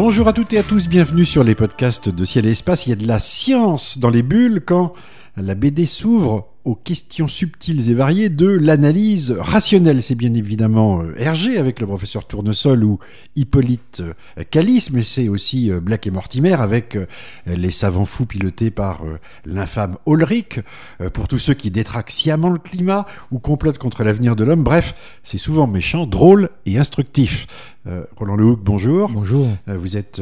Bonjour à toutes et à tous, bienvenue sur les podcasts de Ciel et Espace. Il y a de la science dans les bulles quand la BD s'ouvre aux questions subtiles et variées de l'analyse rationnelle. C'est bien évidemment euh, Hergé avec le professeur Tournesol ou Hippolyte euh, Calice, mais c'est aussi euh, Black et Mortimer avec les savants fous pilotés par l'infâme Ulrich, pour tous ceux qui détraquent sciemment le climat ou complotent contre l'avenir de l'homme. Bref, c'est souvent méchant, drôle et instructif. Roland Lehoucq, bonjour. Bonjour. vous êtes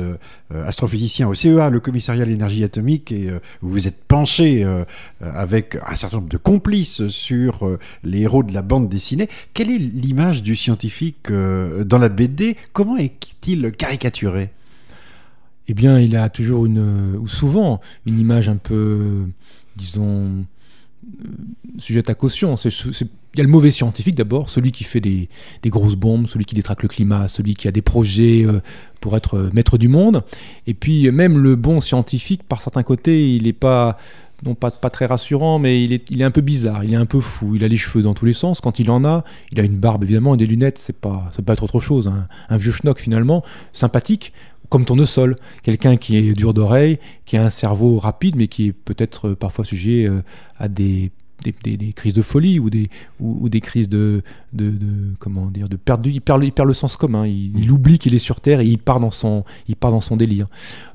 astrophysicien au CEA, le commissariat à l'énergie atomique, et vous vous êtes penché avec un certain nombre de complices sur euh, les héros de la bande dessinée. Quelle est l'image du scientifique euh, dans la BD Comment est-il caricaturé? Eh bien, il a toujours une, ou souvent, une image un peu, disons, euh, sujette à caution. il y a le mauvais scientifique d'abord, celui qui fait des, grosses bombes, celui qui détraque le climat, celui qui a des projets pour être maître du monde. Et puis même le bon scientifique, par certains côtés, il n'est pas non pas, très rassurant, mais il est, il est un peu bizarre, il est un peu fou, il a les cheveux dans tous les sens, quand il en a, il a une barbe évidemment et des lunettes, c'est pas, ça peut pas être autre chose, hein. un vieux schnock finalement, sympathique, comme tournesol, quelqu'un qui est dur d'oreille, qui a un cerveau rapide, mais qui est peut-être euh, parfois sujet euh, à des des, crises de folie ou des, ou, des crises de, de, comment dire de il perd, il perd le sens commun. Il, oublie qu'il est sur terre et il part dans son il part dans son délire.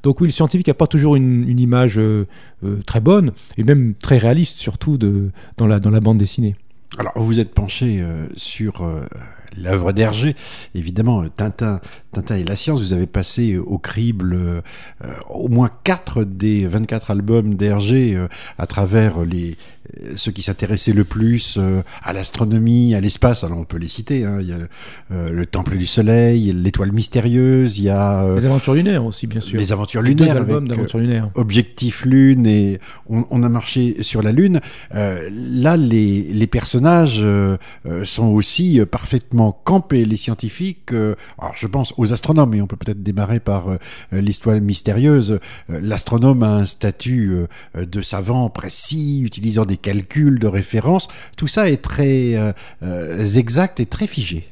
Donc oui le scientifique n'a pas toujours une, une image euh, euh, très bonne et même très réaliste surtout de dans la dans la bande dessinée. Alors vous êtes penché euh, sur l'œuvre d'Hergé, évidemment, Tintin, Tintin et la science, vous avez passé au crible au moins 4 des 24 albums d'Hergé à travers les, euh, ceux qui s'intéressaient le plus euh, à l'astronomie, à l'espace, alors on peut les citer, hein. il y a euh, le Temple du Soleil, l'étoile mystérieuse, il y a... les aventures lunaires aussi, bien sûr. Les aventures lunaires. Deux albums d'aventures lunaires. Objectif Lune, et on, a marché sur la Lune. là, les, les personnages sont aussi parfaitement campés, les scientifiques. alors je pense aux astronomes, et on peut peut-être démarrer par l'histoire mystérieuse. L'astronome a un statut de savant précis, utilisant des calculs de référence. Tout ça est très euh, euh, exact et très figé.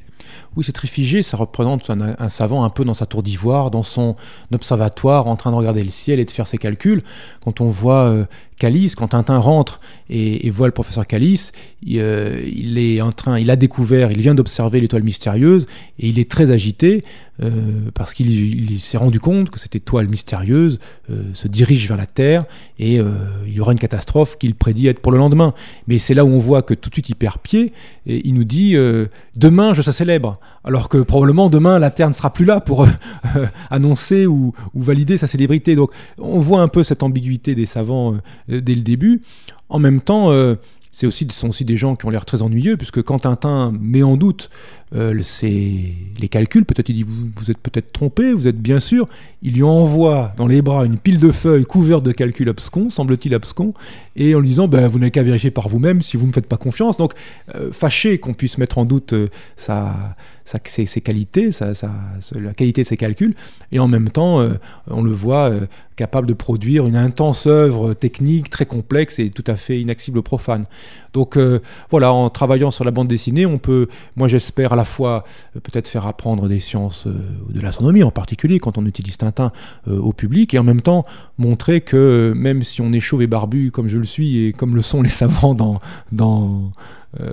Oui, c'est très figé. Ça représente un, savant un peu dans sa tour d'ivoire, dans son observatoire, en train de regarder le ciel et de faire ses calculs. Quand on voit euh, Calice, quand Tintin rentre et, voit le professeur Calice, euh, il, est en train, il a découvert, il vient d'observer l'étoile mystérieuse et il est très agité euh, parce qu'il s'est rendu compte que cette étoile mystérieuse euh, se dirige vers la Terre et il y aura une catastrophe qu'il prédit être pour le lendemain. Mais c'est là où on voit que tout de suite il perd pied et il nous dit demain je serai célèbre, alors que probablement demain la Terre ne sera plus là pour annoncer ou, valider sa célébrité. Donc on voit un peu cette ambiguïté des savants dès le début. En même temps, euh, c'est aussi, ce sont aussi des gens qui ont l'air très ennuyeux, puisque quand Tintin met en doute euh, les calculs, peut-être il dit vous, vous êtes peut-être trompé, vous êtes bien sûr, il lui envoie dans les bras une pile de feuilles couvertes de calculs abscons, semble-t-il abscons, et en lui disant ben, vous n'avez qu'à vérifier par vous-même si vous ne me faites pas confiance. Donc fâché qu'on puisse mettre en doute sa, ses, qualités, la qualité de ses calculs, et en même temps, euh, on le voit euh, capable de produire une intense œuvre technique très complexe et tout à fait inaccessible profane. Donc euh, voilà, en travaillant sur la bande dessinée, on peut, moi j'espère à la fois peut-être faire apprendre des sciences de l'astronomie en particulier quand on utilise Tintin au public, et en même temps montrer que même si on est chauve et barbu comme je le suis et comme le sont les savants dans, dans,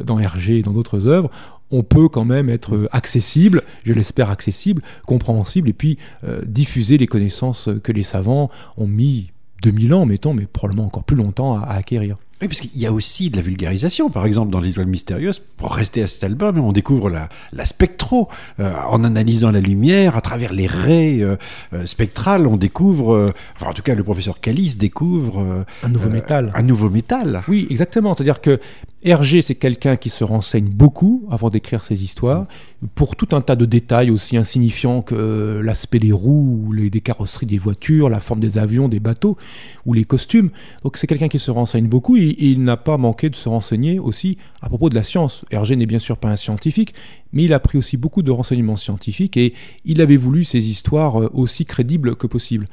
dans Hergé et dans d'autres œuvres, on peut quand même être euh, accessible, je l'espère accessible, compréhensible, et puis euh, diffuser les connaissances que les savants ont mis 2000 ans, mettons, mais probablement encore plus longtemps à acquérir. Oui, parce qu'il y a aussi de la vulgarisation. Par exemple, dans l'étoile mystérieuse, pour rester à cet album, on découvre la, la spectro. Euh, en analysant la lumière, à travers les raies euh, euh, spectrales, on découvre, enfin en tout cas le professeur Calice découvre... un nouveau métal. Un nouveau métal. Oui, exactement. C'est-à-dire que Hergé, c'est quelqu'un qui se renseigne beaucoup avant d'écrire ses histoires, pour tout un tas de détails aussi insignifiants que l'aspect des roues, ou les, des carrosseries des voitures, la forme des avions, des bateaux, ou les costumes. Donc c'est quelqu'un qui se renseigne beaucoup et, il n'a pas manqué de se renseigner aussi à propos de la science. Hergé n'est bien sûr pas un scientifique, mais il a pris aussi beaucoup de renseignements scientifiques et il avait voulu ces histoires euh, aussi crédibles que possible.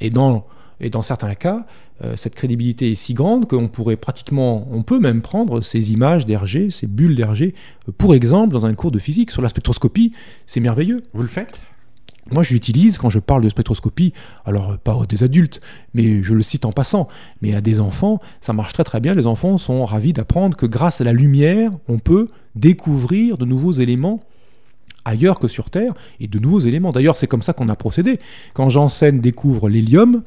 Et dans et dans certains cas, euh, cette crédibilité est si grande qu'on pourrait pratiquement, on peut même prendre ces images d'Hergé, ces bulles d'Hergé, euh, pour exemple dans un cours de physique sur la spectroscopie. C'est merveilleux. Vous le faites? Moi, je l'utilise quand je parle de spectroscopie, alors pas à des adultes, mais je le cite en passant, mais à des enfants, ça marche très très bien. Les enfants sont ravis d'apprendre que grâce à la lumière, on peut découvrir de nouveaux éléments ailleurs que sur Terre, et de nouveaux éléments. D'ailleurs, c'est comme ça qu'on a procédé. Quand Janssen découvre l'hélium,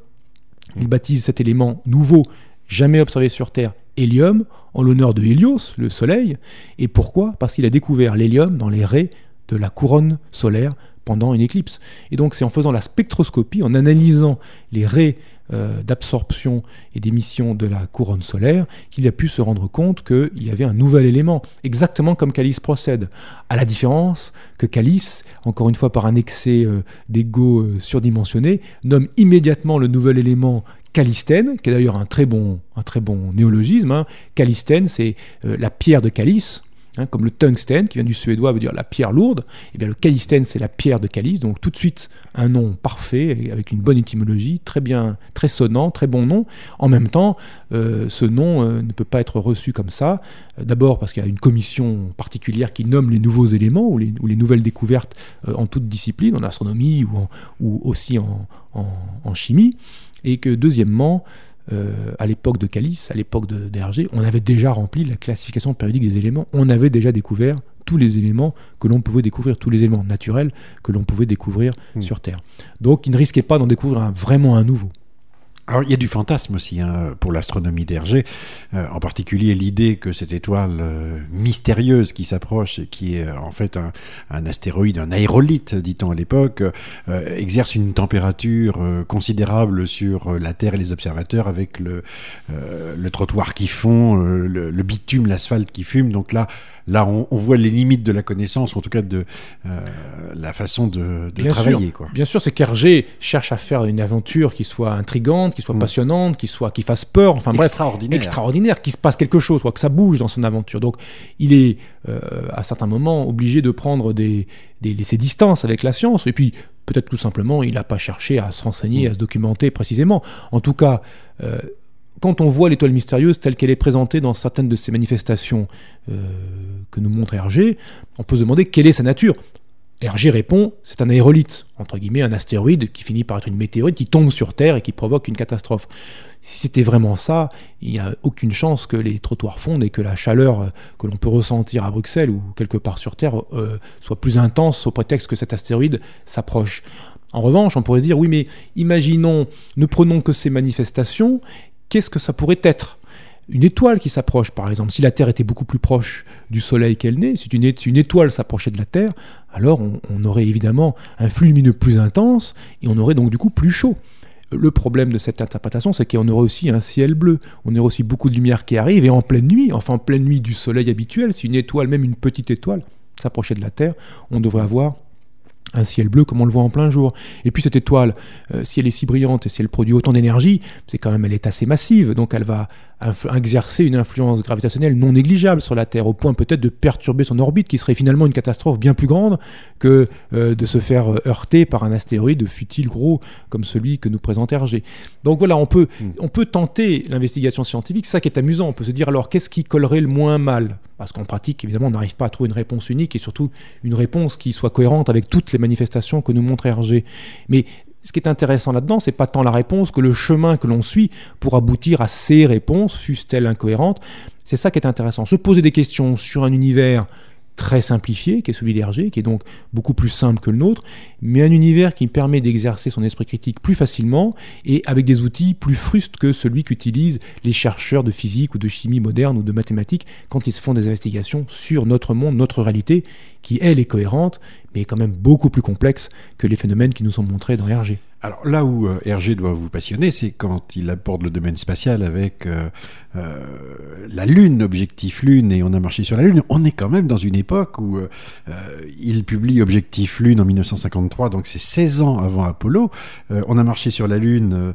il baptise cet élément nouveau, jamais observé sur Terre, hélium, en l'honneur de Hélios, le Soleil. Et pourquoi? Parce qu'il a découvert l'hélium dans les raies de la couronne solaire pendant une éclipse. Et donc c'est en faisant la spectroscopie, en analysant les raies euh, d'absorption et d'émission de la couronne solaire, qu'il a pu se rendre compte qu'il y avait un nouvel élément, exactement comme Calice procède. À la différence que Calice, encore une fois par un excès euh, d'ego euh, surdimensionné, nomme immédiatement le nouvel élément calistène, qui est d'ailleurs un très bon, très bon néologisme. Hein. Calistène, c'est la pierre de calice. Hein, comme le tungstène, qui vient du suédois, veut dire la pierre lourde, et eh bien le calistène, c'est la pierre de calice, donc tout de suite un nom parfait, avec une bonne étymologie, très bien, très sonnant, très bon nom. En même temps, euh, ce nom euh, ne peut pas être reçu comme ça, d'abord parce qu'il y a une commission particulière qui nomme les nouveaux éléments ou les, nouvelles découvertes euh, en toute discipline, en astronomie ou, ou aussi en, en chimie, et que deuxièmement, euh, à l'époque de Calice, à l'époque de d'Hergé, on avait déjà rempli la classification périodique des éléments, on avait déjà découvert tous les éléments que l'on pouvait découvrir, tous les éléments naturels que l'on pouvait découvrir hmm. sur Terre. Donc il ne risquait pas d'en découvrir vraiment un nouveau. Alors il y a du fantasme aussi hein, pour l'astronomie d'Hergé, euh, en particulier l'idée que cette étoile euh, mystérieuse qui s'approche et qui est euh, en fait un, astéroïde, un aérolite, dit-on à l'époque, exerce une température considérable sur la Terre et les observateurs avec le, le trottoir qui fond, le, le bitume, l'asphalte qui fume. Donc là, là, on, voit les limites de la connaissance, en tout cas de euh, la façon de, travailler. Quoi. Bien sûr, c'est qu'Hergé cherche à faire une aventure qui soit intrigante, qui soit mm. passionnante, qui soit qui fasse peur, enfin bref, extraordinaire, extraordinaire, qui se passe quelque chose, quoi, que ça bouge dans son aventure. Donc, il est euh, à certains moments obligé de prendre des, des, ses distances avec la science, et puis peut-être tout simplement, il n'a pas cherché à se renseigner, mm. à se documenter précisément. En tout cas. Euh, quand on voit l'étoile mystérieuse telle qu'elle est présentée dans certaines de ces manifestations euh, que nous montre Hergé, on peut se demander quelle est sa nature. Hergé répond, c'est un aérolite, entre guillemets, un astéroïde qui finit par être une météorite qui tombe sur Terre et qui provoque une catastrophe. Si c'était vraiment ça, il n'y a aucune chance que les trottoirs fondent et que la chaleur euh, que l'on peut ressentir à Bruxelles ou quelque part sur Terre euh, soit plus intense au prétexte que cet astéroïde s'approche. En revanche, on pourrait se dire, oui, mais imaginons, ne prenons que ces manifestations qu'est-ce que ça pourrait être? Une étoile qui s'approche, par exemple. Si la Terre était beaucoup plus proche du Soleil qu'elle n'est, si une, étoile s'approchait de la Terre, alors on, aurait évidemment un flux lumineux plus intense et on aurait donc du coup plus chaud. Le problème de cette interprétation, c'est qu'on aurait aussi un ciel bleu, on aurait aussi beaucoup de lumière qui arrive, et en pleine nuit, enfin en pleine nuit du Soleil habituel, si une étoile, même une petite étoile, s'approchait de la Terre, on devrait avoir un ciel bleu comme on le voit en plein jour. Et puis cette étoile, euh, si elle est si brillante et si elle produit autant d'énergie, c'est quand même elle est assez massive, donc elle va exercer une influence gravitationnelle non négligeable sur la Terre, au point peut-être de perturber son orbite, qui serait finalement une catastrophe bien plus grande que euh, de se faire euh, heurter par un astéroïde futile gros comme celui que nous présente Hergé. Donc voilà, on peut, hmm. on peut tenter l'investigation scientifique, ça qui est amusant, on peut se dire alors qu'est-ce qui collerait le moins mal? Parce qu'en pratique, évidemment, on n'arrive pas à trouver une réponse unique et surtout une réponse qui soit cohérente avec toutes les manifestations que nous montre Hergé. Mais ce qui est intéressant là-dedans, c'est pas tant la réponse que le chemin que l'on suit pour aboutir à ces réponses, fussent-elles incohérentes. C'est ça qui est intéressant. Se poser des questions sur un univers très simplifié, qui est celui d'Hergé, qui est donc beaucoup plus simple que le nôtre, mais un univers qui permet d'exercer son esprit critique plus facilement et avec des outils plus frustes que celui qu'utilisent les chercheurs de physique ou de chimie moderne ou de mathématiques quand ils se font des investigations sur notre monde, notre réalité, qui elle est cohérente, mais quand même beaucoup plus complexe que les phénomènes qui nous sont montrés dans Hergé. Alors là où euh, Hergé doit vous passionner, c'est quand il aborde le domaine spatial avec euh, euh, la Lune, Objectif Lune, et on a marché sur la Lune. On est quand même dans une époque où il publie Objectif Lune en 1953, donc c'est 16 ans avant Apollo. on a marché sur la Lune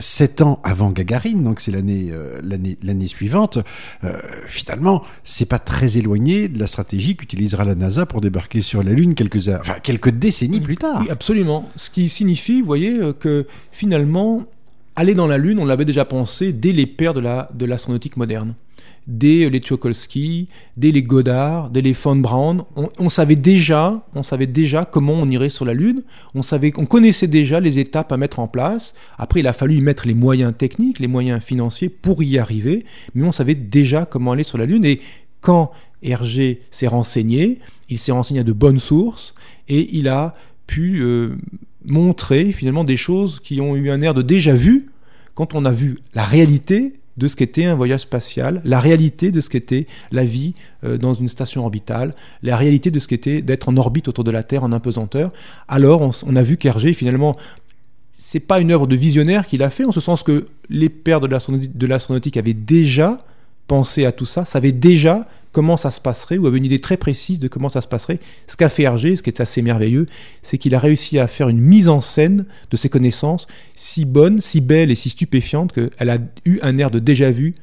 7 ans avant Gagarine, donc c'est l'année l'année suivante. finalement, c'est pas très éloigné de la stratégie qu'utilisera la NASA pour débarquer sur la Lune quelques, enfin, quelques décennies plus tard. Absolument. Ce qui signifie, vous voyez, euh, que finalement, aller dans la Lune, on l'avait déjà pensé dès les pères de la de l'astronautique moderne dès les Tchokolsky, dès les Goddard, dès les von Braun. On, savait déjà, on savait déjà comment on irait sur la Lune. On savait, on connaissait déjà les étapes à mettre en place. Après, il a fallu y mettre les moyens techniques, les moyens financiers pour y arriver. Mais on savait déjà comment aller sur la Lune. Et quand Hergé s'est renseigné, il s'est renseigné à de bonnes sources et il a pu euh, montrer finalement des choses qui ont eu un air de déjà vu quand on a vu la réalité de ce qu'était un voyage spatial, la réalité de ce qu'était la vie euh, dans une station orbitale, la réalité de ce qu'était d'être en orbite autour de la Terre en impesanteur. Alors on, a vu qu'Hergé finalement c'est pas une œuvre de visionnaire qu'il a fait, en ce sens que les pères de l'astronautique avaient déjà pensé à tout ça, savaient déjà comment ça se passerait, ou avait une idée très précise de comment ça se passerait. Ce qu'a fait Hergé, ce qui est assez merveilleux, c'est qu'il a réussi à faire une mise en scène de ses connaissances si bonne, si belle et si stupéfiante qu'elle a eu un air de déjà-vu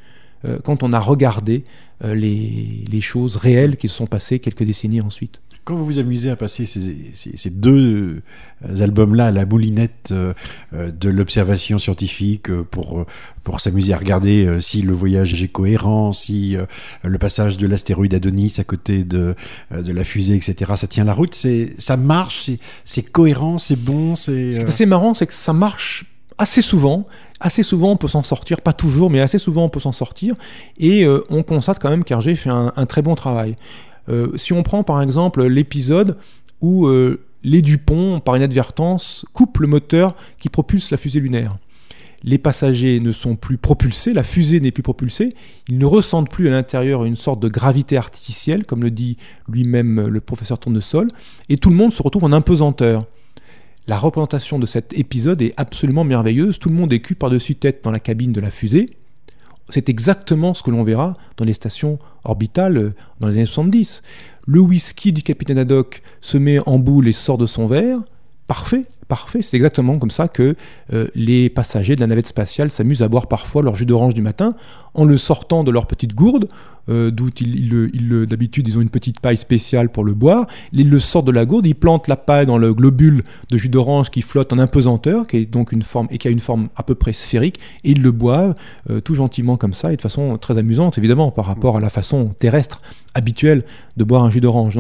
euh, quand on a regardé euh, les choses réelles qui se sont passées quelques décennies ensuite. Quand vous vous amusez à passer ces, deux euh, albums-là à la moulinette euh, euh, de l'observation scientifique pour, pour s'amuser à regarder si le voyage est cohérent, si le passage de l'astéroïde Adonis à côté de, de la fusée, etc., ça tient la route, ça marche, c'est cohérent, c'est bon. Ce qui est assez marrant, c'est que ça marche assez souvent. Assez souvent, on peut s'en sortir, pas toujours, mais assez souvent, on peut s'en sortir. Et on constate quand même qu'Hergé fait un, un, très bon travail. Euh, si on prend par exemple l'épisode où euh, les Dupont, par inadvertance, coupent le moteur qui propulse la fusée lunaire. Les passagers ne sont plus propulsés, la fusée n'est plus propulsée, ils ne ressentent plus à l'intérieur une sorte de gravité artificielle, comme le dit lui-même le professeur Tournesol, et tout le monde se retrouve en impesanteur. La représentation de cet épisode est absolument merveilleuse, tout le monde est cul par-dessus tête dans la cabine de la fusée, c'est exactement ce que l'on verra dans les stations orbitales euh, dans les années 70. Le whisky du capitaine Haddock se met en boule et sort de son verre. Parfait, parfait. C'est exactement comme ça que euh, les passagers de la navette spatiale s'amusent à boire parfois leur jus d'orange du matin en le sortant de leur petite gourde, euh, d'où ils, d'habitude ils ont une petite paille spéciale pour le boire. Ils le sortent de la gourde, ils plantent la paille dans le globule de jus d'orange qui flotte en impesanteur, qui est donc une forme et qui a une forme à peu près sphérique, et ils le boivent euh, tout gentiment comme ça et de façon très amusante évidemment par rapport à la façon terrestre habituelle de boire un jus d'orange.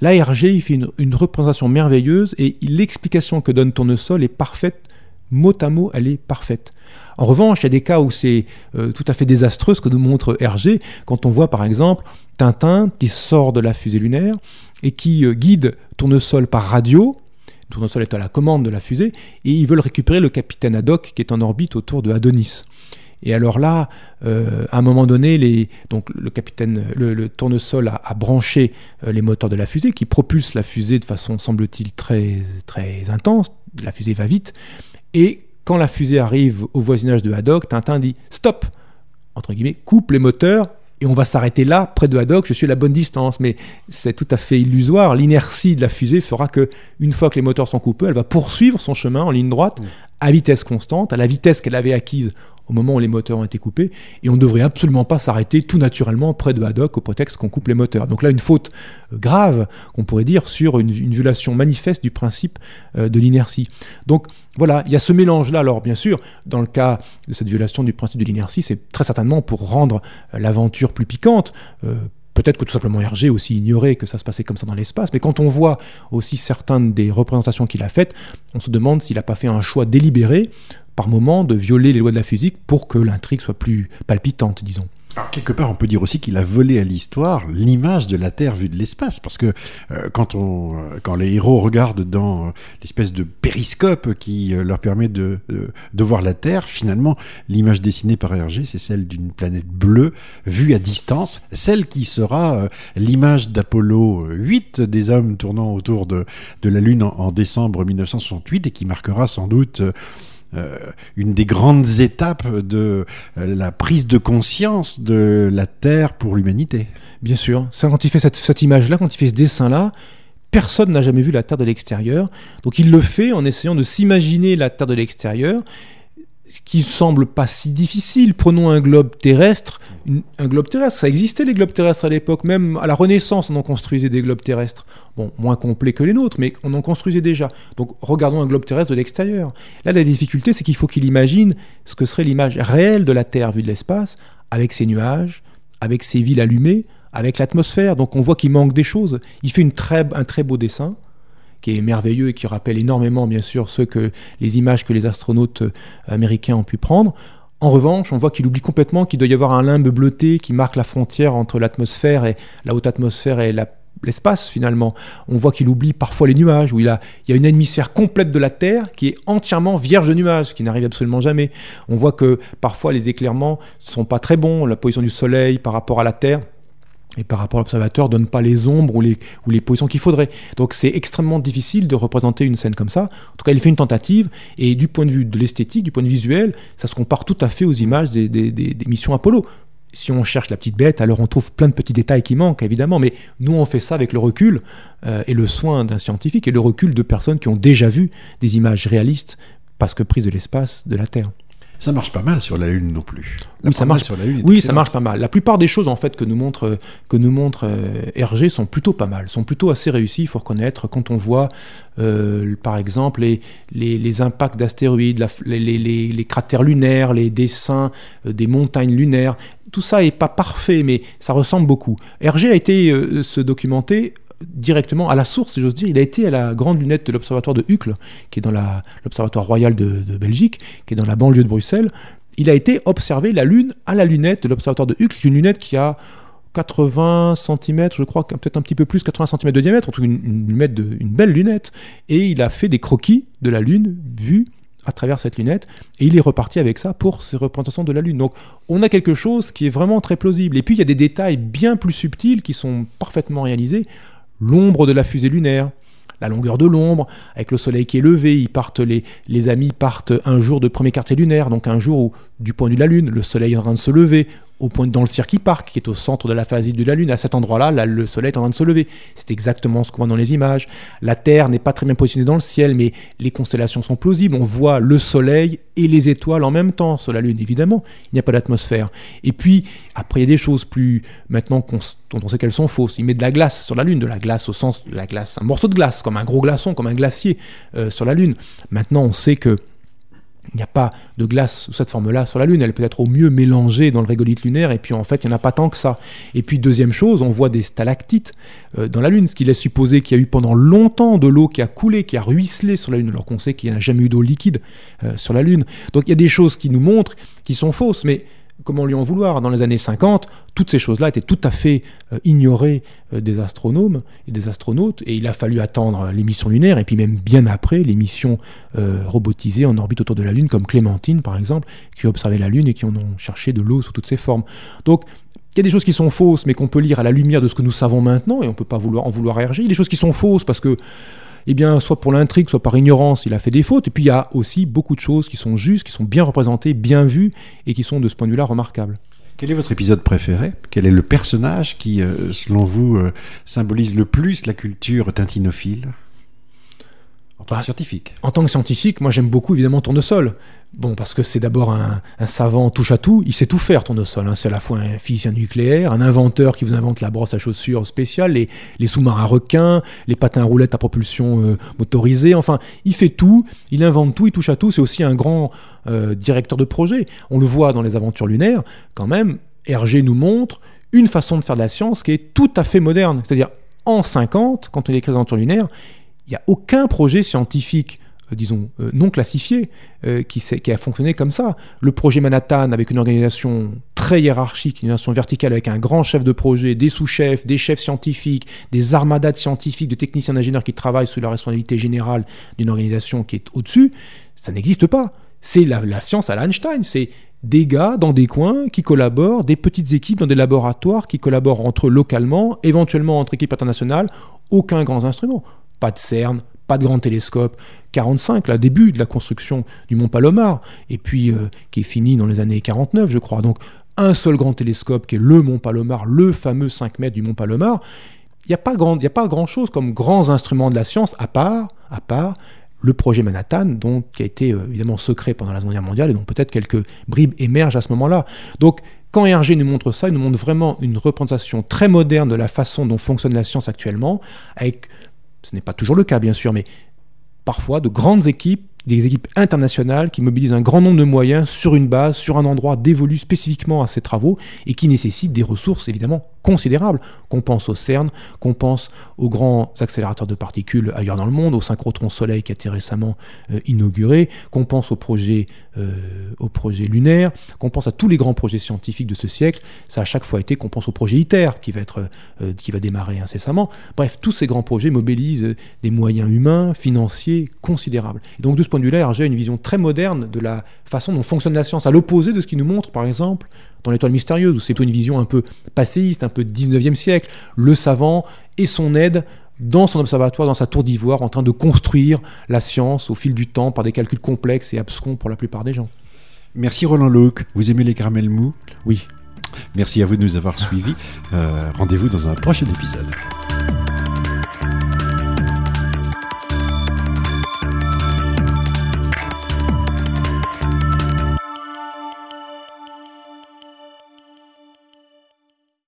L'ARG, il fait une, représentation merveilleuse et l'explication que donne Tournesol est parfaite, mot à mot, elle est parfaite. En revanche, il y a des cas où c'est euh, tout à fait désastreux ce que nous montre Hergé, quand on voit par exemple Tintin qui sort de la fusée lunaire et qui euh, guide Tournesol par radio. Tournesol est à la commande de la fusée et ils veulent récupérer le capitaine Haddock qui est en orbite autour de Adonis. Et alors là, euh, à un moment donné, les, donc le capitaine, le, tournesol a, branché euh, les moteurs de la fusée qui propulsent la fusée de façon, semble-t-il, très, très intense. La fusée va vite. Et quand la fusée arrive au voisinage de Haddock, Tintin dit stop, entre guillemets, coupe les moteurs et on va s'arrêter là, près de Haddock, je suis à la bonne distance. Mais c'est tout à fait illusoire. L'inertie de la fusée fera que, une fois que les moteurs seront coupés, elle va poursuivre son chemin en ligne droite, à vitesse constante, à la vitesse qu'elle avait acquise au moment où les moteurs ont été coupés, et on ne devrait absolument pas s'arrêter tout naturellement près de Haddock au prétexte qu'on coupe les moteurs. Donc là, une faute euh, grave, qu'on pourrait dire, sur une, violation manifeste du principe euh, de l'inertie. Donc voilà, il y a ce mélange-là. Alors bien sûr, dans le cas de cette violation du principe de l'inertie, c'est très certainement pour rendre euh, l'aventure plus piquante. Peut-être que tout simplement Hergé aussi ignorait que ça se passait comme ça dans l'espace, mais quand on voit aussi certaines des représentations qu'il a faites, on se demande s'il n'a pas fait un choix délibéré par moment de violer les lois de la physique pour que l'intrigue soit plus palpitante, disons. Alors, quelque part, on peut dire aussi qu'il a volé à l'histoire l'image de la Terre vue de l'espace, parce que euh, quand, on, euh, quand les héros regardent dans euh, l'espèce de périscope qui leur permet de, voir la Terre, finalement, l'image dessinée par Hergé, c'est celle d'une planète bleue vue à distance, celle qui sera l'image d'Apollo 8, des hommes tournant autour de, de la Lune en, en, décembre 1968, et qui marquera sans doute une des grandes étapes de euh, la prise de conscience de la Terre pour l'humanité. Bien sûr. Ça, quand il fait cette, image-là, quand il fait ce dessin-là, personne n'a jamais vu la Terre de l'extérieur. Donc il le fait en essayant de s'imaginer la Terre de l'extérieur, ce qui semble pas si difficile. Prenons un globe terrestre un globe terrestre. Ça existait les globes terrestres à l'époque, même à la Renaissance, on en construisait des globes terrestres. Bon, moins complets que les nôtres, mais on en construisait déjà. Donc regardons un globe terrestre de l'extérieur. Là, la difficulté, c'est qu'il faut qu'il imagine ce que serait l'image réelle de la Terre vue de l'espace, avec ses nuages, avec ses villes allumées, avec l'atmosphère. Donc on voit qu'il manque des choses. Il fait un très beau dessin qui est merveilleux et qui rappelle énormément, bien sûr, ceux que, les images que les astronautes euh, américains ont pu prendre. En revanche, on voit qu'il oublie complètement qu'il doit y avoir un limbe bleuté qui marque la frontière entre l'atmosphère et la haute atmosphère et l'espace finalement. On voit qu'il oublie parfois les nuages, où il, a, il y a une hémisphère complète de la Terre qui est entièrement vierge de nuages, ce qui n'arrive absolument jamais. On voit que parfois les éclairements ne sont pas très bons, la position du Soleil par rapport à la Terre et par rapport à l'observateur donne pas les ombres ou les, ou positions qu'il faudrait. Donc c'est extrêmement difficile de représenter une scène comme ça. En tout cas, il fait une tentative, et du point de vue de l'esthétique, du point de vue visuel, ça se compare tout à fait aux images des, missions Apollo. Si on cherche la petite bête, alors on trouve plein de petits détails qui manquent, évidemment, mais nous on fait ça avec le recul euh, et le soin d'un scientifique et le recul de personnes qui ont déjà vu des images réalistes parce que prises de l'espace, de la Terre. Ça marche pas mal sur la Lune non plus. oui, ça marche sur la Lune. Oui, ça marche pas mal. La plupart des choses en fait que nous montre que nous montre euh, Hergé sont plutôt pas mal, sont plutôt assez réussies. Il faut reconnaître quand on voit, euh, par exemple, les, les, impacts d'astéroïdes, les, les, cratères lunaires, les dessins euh, des montagnes lunaires. Tout ça est pas parfait, mais ça ressemble beaucoup. Hergé a été se documenter directement à la source, si j'ose dire. Il a été à la grande lunette de l'observatoire de Uccle, qui est dans l'observatoire royal de, Belgique, qui est dans la banlieue de Bruxelles. Il a été observer la Lune à la lunette de l'observatoire de Uccle, une lunette qui a 80 cm, je crois, peut-être un petit peu plus, 80 cm de diamètre, en une, une, de, une belle lunette. Et il a fait des croquis de la Lune vus à travers cette lunette, et il est reparti avec ça pour ses représentations de la Lune. Donc on a quelque chose qui est vraiment très plausible. Et puis il y a des détails bien plus subtils qui sont parfaitement réalisés l'ombre de la fusée lunaire, la longueur de l'ombre, avec le soleil qui est levé, ils partent, les, les amis partent un jour de premier quartier lunaire, donc un jour où, du point de vue de la Lune, le soleil est en train de se lever, au point dans le Circuit Park, qui est au centre de la phase de la Lune. À cet endroit-là, le Soleil est en train de se lever. C'est exactement ce qu'on voit dans les images. La Terre n'est pas très bien positionnée dans le ciel, mais les constellations sont plausibles. On voit le Soleil et les étoiles en même temps sur la Lune, évidemment. Il n'y a pas d'atmosphère. Et puis, après, il y a des choses plus, maintenant dont on sait qu'elles sont fausses. Il met de la glace sur la Lune, de la glace au sens de la glace, un morceau de glace, comme un gros glaçon, comme un glacier euh, sur la Lune. Maintenant, on sait que il n'y a pas de glace sous cette forme-là sur la Lune. Elle peut être au mieux mélangée dans le régolithe lunaire, et puis en fait, il n'y en a pas tant que ça. Et puis, deuxième chose, on voit des stalactites euh, dans la Lune, ce qui laisse supposer qu'il y a eu pendant longtemps de l'eau qui a coulé, qui a ruisselé sur la Lune, alors qu'on sait qu'il n'y a jamais eu d'eau liquide euh, sur la Lune. Donc, il y a des choses qui nous montrent qui sont fausses, mais comment lui en vouloir Dans les années 50, toutes ces choses-là étaient tout à fait euh, ignorées euh, des astronomes et des astronautes, et il a fallu attendre les missions lunaires, et puis même bien après, les missions euh, robotisées en orbite autour de la Lune, comme Clémentine par exemple, qui observait la Lune et qui en ont cherché de l'eau sous toutes ses formes. Donc, il y a des choses qui sont fausses, mais qu'on peut lire à la lumière de ce que nous savons maintenant, et on ne peut pas vouloir, en vouloir réagir. Il y a des choses qui sont fausses parce que eh bien, soit pour l'intrigue, soit par ignorance, il a fait des fautes. Et puis, il y a aussi beaucoup de choses qui sont justes, qui sont bien représentées, bien vues, et qui sont, de ce point de vue-là, remarquables. Quel est votre épisode préféré? Quel est le personnage qui, euh, selon vous, euh, symbolise le plus la culture tintinophile? En tant que bah, scientifique En tant que scientifique, moi j'aime beaucoup évidemment Tournesol. Bon, parce que c'est d'abord un, savant touche à tout, il sait tout faire, Tournesol. Hein. C'est à la fois un physicien nucléaire, un inventeur qui vous invente la brosse à chaussures spéciale, les, les sous-marins requins, les patins à roulettes à propulsion euh, motorisée. Enfin, il fait tout, il invente tout, il touche à tout. C'est aussi un grand euh, directeur de projet. On le voit dans les aventures lunaires, quand même. Hergé nous montre une façon de faire de la science qui est tout à fait moderne. C'est-à-dire, en 50, quand on écrit les aventures lunaires, il n'y a aucun projet scientifique euh, disons, euh, non classifié, euh, qui, a fonctionné comme ça. Le projet Manhattan, avec une organisation très hiérarchique, une organisation verticale, avec un grand chef de projet, des sous-chefs, des chefs scientifiques, des armadas de scientifiques, de techniciens d'ingénieurs qui travaillent sous la responsabilité générale d'une organisation qui est au-dessus, ça n'existe pas. C'est la, la, science à l'Einstein, c'est des gars dans des coins qui collaborent, des petites équipes dans des laboratoires qui collaborent entre eux localement, éventuellement entre équipes internationales, aucun grand instrument. Pas de CERN, pas de grand télescope. 45, là, début de la construction du Mont Palomar, et puis euh, qui est fini dans les années 49, je crois. Donc un seul grand télescope qui est le Mont Palomar, le fameux 5 mètres du Mont Palomar. Il n'y a pas grand, a pas grand chose comme grands instruments de la science à part, à part le projet Manhattan, donc qui a été euh, évidemment secret pendant la Seconde Guerre mondiale et dont peut-être quelques bribes émergent à ce moment-là. Donc quand Hergé nous montre ça, il nous montre vraiment une représentation très moderne de la façon dont fonctionne la science actuellement, avec, ce n'est pas toujours le cas bien sûr, mais parfois de grandes équipes des équipes internationales qui mobilisent un grand nombre de moyens sur une base, sur un endroit dévolu spécifiquement à ces travaux et qui nécessitent des ressources évidemment considérables. Qu'on pense au CERN, qu'on pense aux grands accélérateurs de particules ailleurs dans le monde, au synchrotron Soleil qui a été récemment euh, inauguré, qu'on pense au projet, euh, au projet lunaire, qu'on pense à tous les grands projets scientifiques de ce siècle. Ça a chaque fois été qu'on pense au projet ITER qui va, être, euh, qui va démarrer incessamment. Bref, tous ces grands projets mobilisent des moyens humains, financiers considérables. Et donc de ce point de vue-là, Hergé a une vision très moderne de la façon dont fonctionne la science, à l'opposé de ce qu'il nous montre, par exemple, dans l'étoile mystérieuse, où c'est plutôt une vision un peu passéiste, un peu 19e siècle. Le savant et son aide dans son observatoire, dans sa tour d'ivoire, en train de construire la science au fil du temps par des calculs complexes et abscons pour la plupart des gens. Merci Roland Locke. Vous aimez les caramels mous? Oui. Merci à vous de nous avoir suivis. Euh, Rendez-vous dans un prochain épisode.